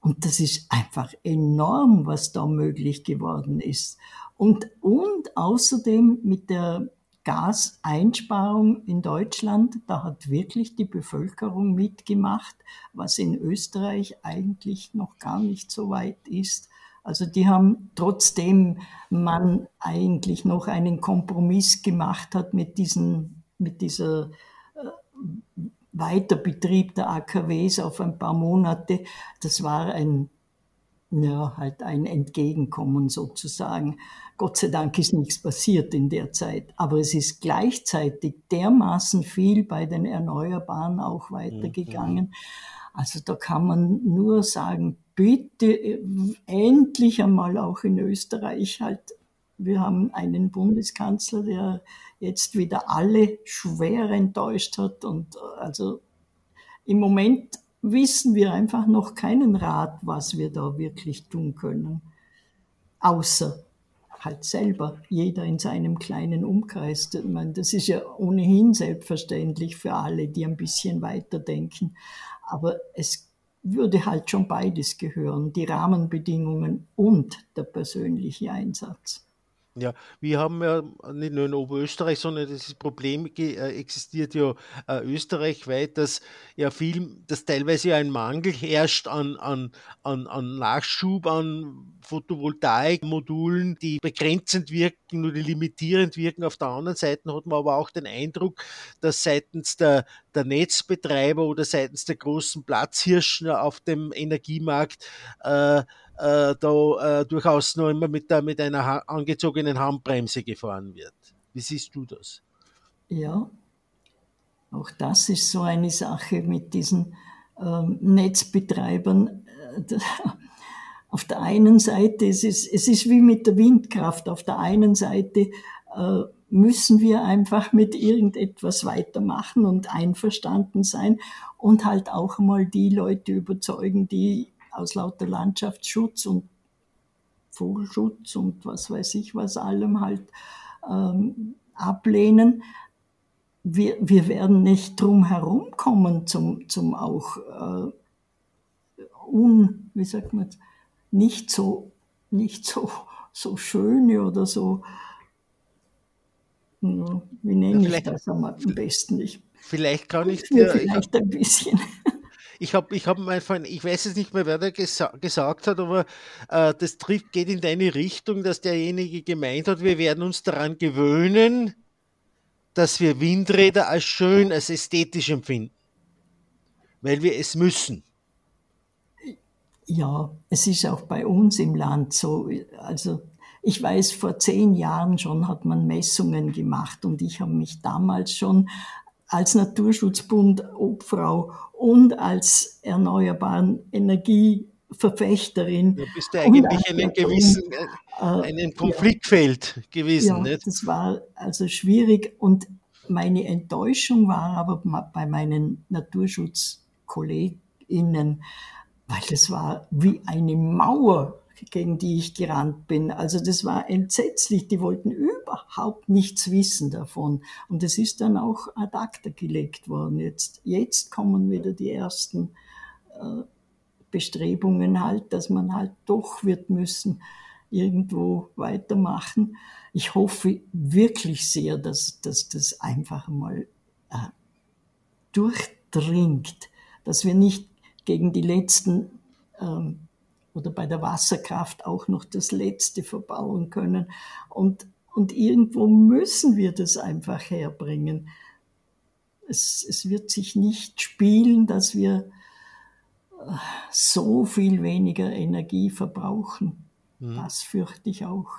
Und das ist einfach enorm, was da möglich geworden ist. Und, und außerdem mit der Gaseinsparung in Deutschland, da hat wirklich die Bevölkerung mitgemacht, was in Österreich eigentlich noch gar nicht so weit ist. Also die haben, trotzdem man eigentlich noch einen Kompromiss gemacht hat mit, diesen, mit dieser äh, Weiterbetrieb der AKWs auf ein paar Monate, das war ein, ja, halt ein Entgegenkommen sozusagen. Gott sei Dank ist nichts passiert in der Zeit, aber es ist gleichzeitig dermaßen viel bei den Erneuerbaren auch weitergegangen. Mhm. Also da kann man nur sagen, bitte äh, endlich einmal auch in Österreich halt, wir haben einen Bundeskanzler, der jetzt wieder alle schwer enttäuscht hat und äh, also im Moment wissen wir einfach noch keinen Rat, was wir da wirklich tun können. Außer halt selber, jeder in seinem kleinen Umkreis. Ich meine, das ist ja ohnehin selbstverständlich für alle, die ein bisschen weiterdenken. Aber es würde halt schon beides gehören, die Rahmenbedingungen und der persönliche Einsatz. Ja, wir haben ja nicht nur in Oberösterreich, sondern das Problem existiert ja österreichweit, dass ja viel, dass teilweise ja ein Mangel herrscht an, an, an, an Nachschub an Photovoltaikmodulen, die begrenzend wirken oder limitierend wirken. Auf der anderen Seite hat man aber auch den Eindruck, dass seitens der, der Netzbetreiber oder seitens der großen Platzhirschen auf dem Energiemarkt äh, äh, da äh, durchaus noch immer mit, der, mit einer ha angezogenen Handbremse gefahren wird. Wie siehst du das? Ja, auch das ist so eine Sache mit diesen ähm, Netzbetreibern. Auf der einen Seite, es ist, es ist wie mit der Windkraft, auf der einen Seite äh, müssen wir einfach mit irgendetwas weitermachen und einverstanden sein und halt auch mal die Leute überzeugen, die aus lauter Landschaftsschutz und Vogelschutz und was weiß ich was allem halt ähm, ablehnen. wir, wir werden nicht drum herumkommen zum, zum auch äh, un, wie sagt man, nicht so, nicht so, so schöne oder so, wie nenne ja, ich das am besten? Ich, vielleicht kann ich dir. Vielleicht ein bisschen. Ich habe ich hab von, ich weiß jetzt nicht mehr, wer da gesa gesagt hat, aber äh, das trifft, geht in deine Richtung, dass derjenige gemeint hat, wir werden uns daran gewöhnen, dass wir Windräder als schön, als ästhetisch empfinden. Weil wir es müssen. Ja, es ist auch bei uns im Land so. Also ich weiß, vor zehn Jahren schon hat man Messungen gemacht und ich habe mich damals schon als Naturschutzbund Obfrau und als erneuerbaren Energieverfechterin. Du bist ja eigentlich in einem gewissen äh, einem Konfliktfeld ja, gewesen. Ja, nicht? das war also schwierig und meine Enttäuschung war aber bei meinen Naturschutzkolleginnen, weil das war wie eine Mauer gegen die ich gerannt bin. Also das war entsetzlich. Die wollten überhaupt nichts wissen davon. Und es ist dann auch ad acta gelegt worden. Jetzt, jetzt kommen wieder die ersten äh, Bestrebungen halt, dass man halt doch wird müssen irgendwo weitermachen. Ich hoffe wirklich sehr, dass, dass das einfach mal äh, durchdringt, dass wir nicht gegen die letzten ähm, oder bei der Wasserkraft auch noch das Letzte verbauen können. Und, und irgendwo müssen wir das einfach herbringen. Es, es wird sich nicht spielen, dass wir äh, so viel weniger Energie verbrauchen. Mhm. Das fürchte ich auch.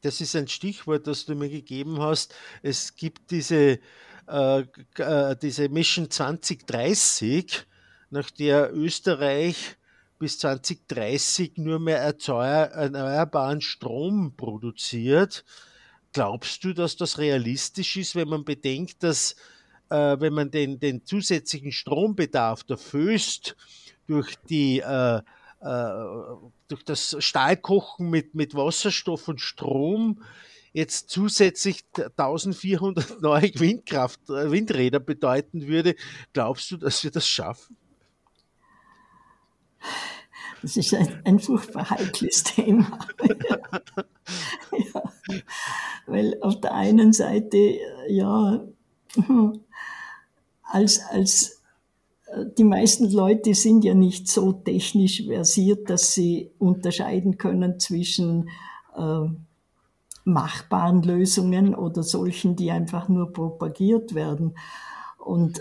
Das ist ein Stichwort, das du mir gegeben hast. Es gibt diese, äh, äh diese Mission 2030, nach der Österreich bis 2030 nur mehr erneuerbaren Strom produziert. Glaubst du, dass das realistisch ist, wenn man bedenkt, dass äh, wenn man den, den zusätzlichen Strombedarf erfüllt durch die äh, äh, durch das Stahlkochen mit, mit Wasserstoff und Strom jetzt zusätzlich 1400 neue [laughs] Windkraft, äh, Windräder bedeuten würde, glaubst du, dass wir das schaffen? [laughs] Das ist ein, ein furchtbar heikles Thema. [laughs] ja. Weil auf der einen Seite, ja, [laughs] als, als äh, die meisten Leute sind ja nicht so technisch versiert, dass sie unterscheiden können zwischen äh, machbaren Lösungen oder solchen, die einfach nur propagiert werden. Und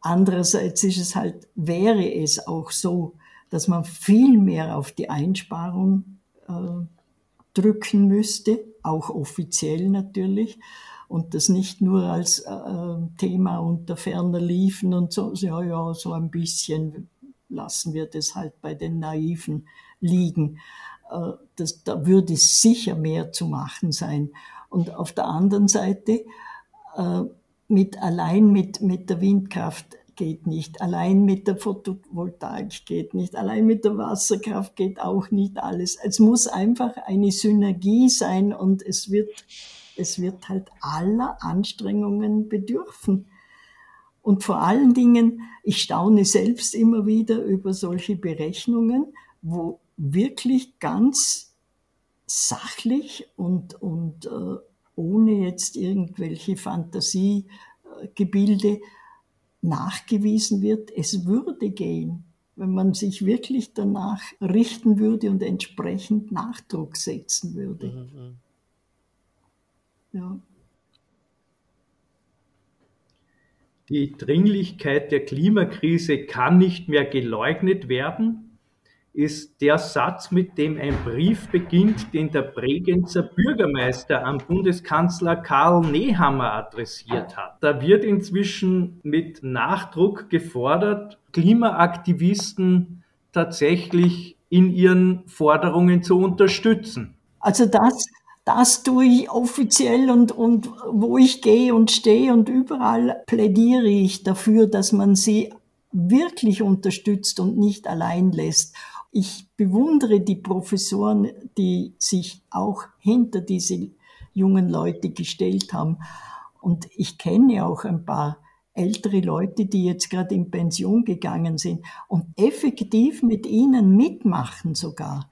andererseits ist es halt, wäre es auch so, dass man viel mehr auf die Einsparung äh, drücken müsste, auch offiziell natürlich, und das nicht nur als äh, Thema unter ferner liefen und so, ja, ja, so ein bisschen lassen wir das halt bei den Naiven liegen. Äh, das, da würde sicher mehr zu machen sein. Und auf der anderen Seite, äh, mit, allein mit, mit der Windkraft geht nicht. Allein mit der Photovoltaik geht nicht. Allein mit der Wasserkraft geht auch nicht alles. Es muss einfach eine Synergie sein und es wird, es wird halt aller Anstrengungen bedürfen. Und vor allen Dingen, ich staune selbst immer wieder über solche Berechnungen, wo wirklich ganz sachlich und, und äh, ohne jetzt irgendwelche Fantasiegebilde nachgewiesen wird, es würde gehen, wenn man sich wirklich danach richten würde und entsprechend Nachdruck setzen würde. Mhm. Ja. Die Dringlichkeit der Klimakrise kann nicht mehr geleugnet werden ist der Satz, mit dem ein Brief beginnt, den der Bregenzer Bürgermeister an Bundeskanzler Karl Nehammer adressiert hat. Da wird inzwischen mit Nachdruck gefordert, Klimaaktivisten tatsächlich in ihren Forderungen zu unterstützen. Also das, das tue ich offiziell und, und wo ich gehe und stehe und überall plädiere ich dafür, dass man sie wirklich unterstützt und nicht allein lässt. Ich bewundere die Professoren, die sich auch hinter diese jungen Leute gestellt haben. Und ich kenne auch ein paar ältere Leute, die jetzt gerade in Pension gegangen sind und effektiv mit ihnen mitmachen sogar.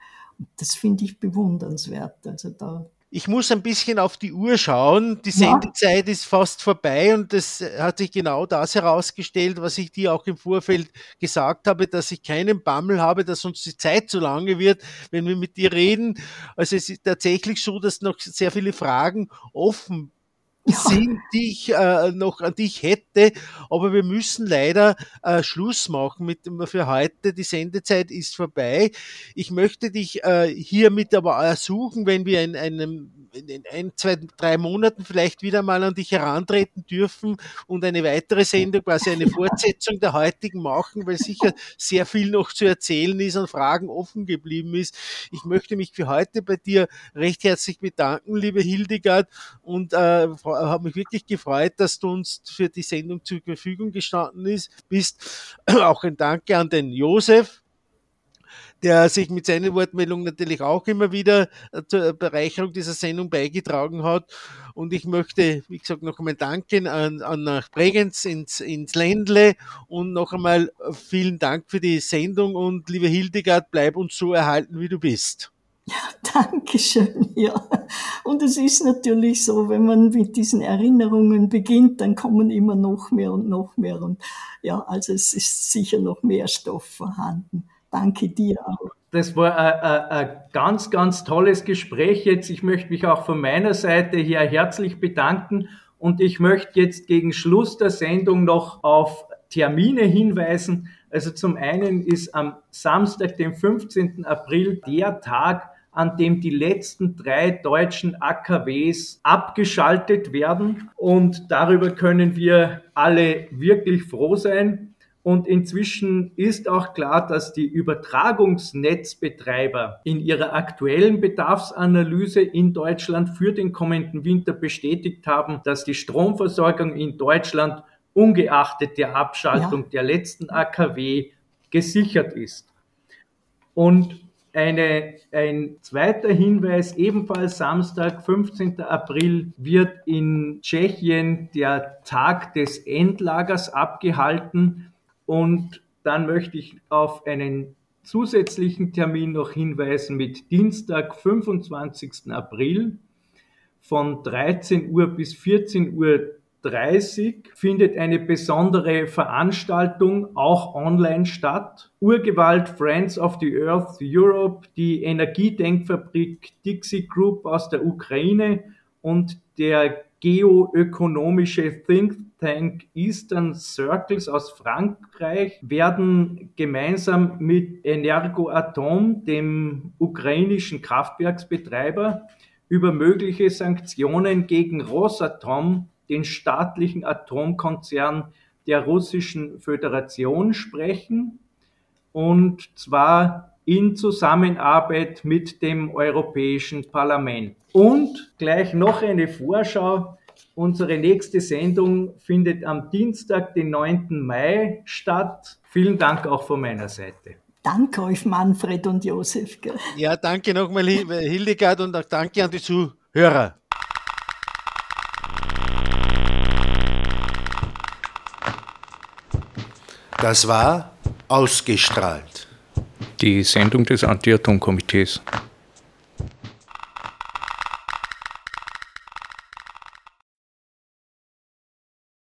Das finde ich bewundernswert. Also da ich muss ein bisschen auf die Uhr schauen. Die Sendezeit ja. ist fast vorbei und es hat sich genau das herausgestellt, was ich dir auch im Vorfeld gesagt habe, dass ich keinen Bammel habe, dass uns die Zeit zu lange wird, wenn wir mit dir reden. Also es ist tatsächlich so, dass noch sehr viele Fragen offen sind, die ich äh, noch an dich hätte, aber wir müssen leider äh, Schluss machen mit für heute. Die Sendezeit ist vorbei. Ich möchte dich äh, hiermit aber ersuchen, wenn wir in einem in ein, zwei, drei Monaten vielleicht wieder mal an dich herantreten dürfen und eine weitere Sendung, quasi eine Fortsetzung der heutigen machen, weil sicher sehr viel noch zu erzählen ist und Fragen offen geblieben ist. Ich möchte mich für heute bei dir recht herzlich bedanken, liebe Hildegard, und äh, habe mich wirklich gefreut, dass du uns für die Sendung zur Verfügung gestanden ist, bist. [clears throat] Auch ein Danke an den Josef, der sich mit seinen Wortmeldungen natürlich auch immer wieder äh, zur Bereicherung dieser Sendung beigetragen hat. Und ich möchte, wie gesagt, noch einmal danken an, an nach Bregenz ins, ins Ländle und noch einmal vielen Dank für die Sendung und liebe Hildegard, bleib uns so erhalten, wie du bist. Ja, [laughs] danke schön, ja. Und es ist natürlich so, wenn man mit diesen Erinnerungen beginnt, dann kommen immer noch mehr und noch mehr. Und ja, also es ist sicher noch mehr Stoff vorhanden. Danke dir auch. Das war ein, ganz, ganz tolles Gespräch jetzt. Ich möchte mich auch von meiner Seite hier herzlich bedanken und ich möchte jetzt gegen Schluss der Sendung noch auf Termine hinweisen. Also zum einen ist am Samstag, dem 15. April, der Tag, an dem die letzten drei deutschen AKWs abgeschaltet werden. Und darüber können wir alle wirklich froh sein. Und inzwischen ist auch klar, dass die Übertragungsnetzbetreiber in ihrer aktuellen Bedarfsanalyse in Deutschland für den kommenden Winter bestätigt haben, dass die Stromversorgung in Deutschland ungeachtet der Abschaltung ja. der letzten AKW gesichert ist. Und eine, ein zweiter Hinweis, ebenfalls Samstag, 15. April, wird in Tschechien der Tag des Endlagers abgehalten. Und dann möchte ich auf einen zusätzlichen Termin noch hinweisen mit Dienstag, 25. April von 13 Uhr bis 14 Uhr 30 findet eine besondere Veranstaltung auch online statt. Urgewalt Friends of the Earth Europe, die Energiedenkfabrik Dixie Group aus der Ukraine und der geoökonomische Think Tank Eastern Circles aus Frankreich werden gemeinsam mit Energoatom, dem ukrainischen Kraftwerksbetreiber, über mögliche Sanktionen gegen Rosatom, den staatlichen Atomkonzern der Russischen Föderation, sprechen. Und zwar in Zusammenarbeit mit dem Europäischen Parlament. Und gleich noch eine Vorschau. Unsere nächste Sendung findet am Dienstag, den 9. Mai statt. Vielen Dank auch von meiner Seite. Danke euch, Manfred und Josef. Ja, danke nochmal, Hildegard, und auch danke an die Zuhörer. Das war ausgestrahlt. Die Sendung des Anti-Atom-Komitees.